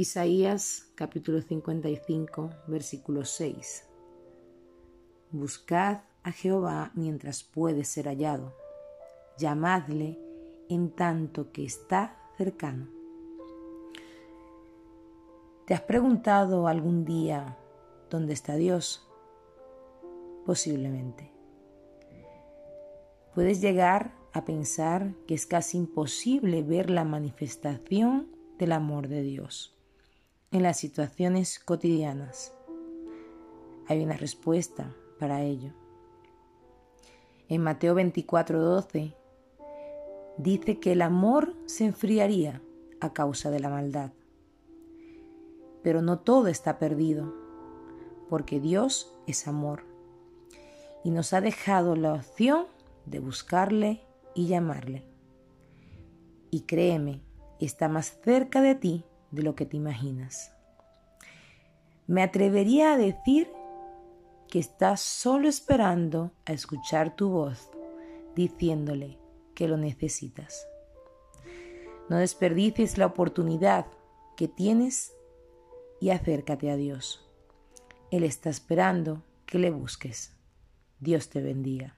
Isaías capítulo 55 versículo 6. Buscad a Jehová mientras puede ser hallado. Llamadle en tanto que está cercano. ¿Te has preguntado algún día dónde está Dios? Posiblemente. Puedes llegar a pensar que es casi imposible ver la manifestación del amor de Dios en las situaciones cotidianas. Hay una respuesta para ello. En Mateo 24:12 dice que el amor se enfriaría a causa de la maldad. Pero no todo está perdido, porque Dios es amor y nos ha dejado la opción de buscarle y llamarle. Y créeme, está más cerca de ti de lo que te imaginas. Me atrevería a decir que estás solo esperando a escuchar tu voz diciéndole que lo necesitas. No desperdicies la oportunidad que tienes y acércate a Dios. Él está esperando que le busques. Dios te bendiga.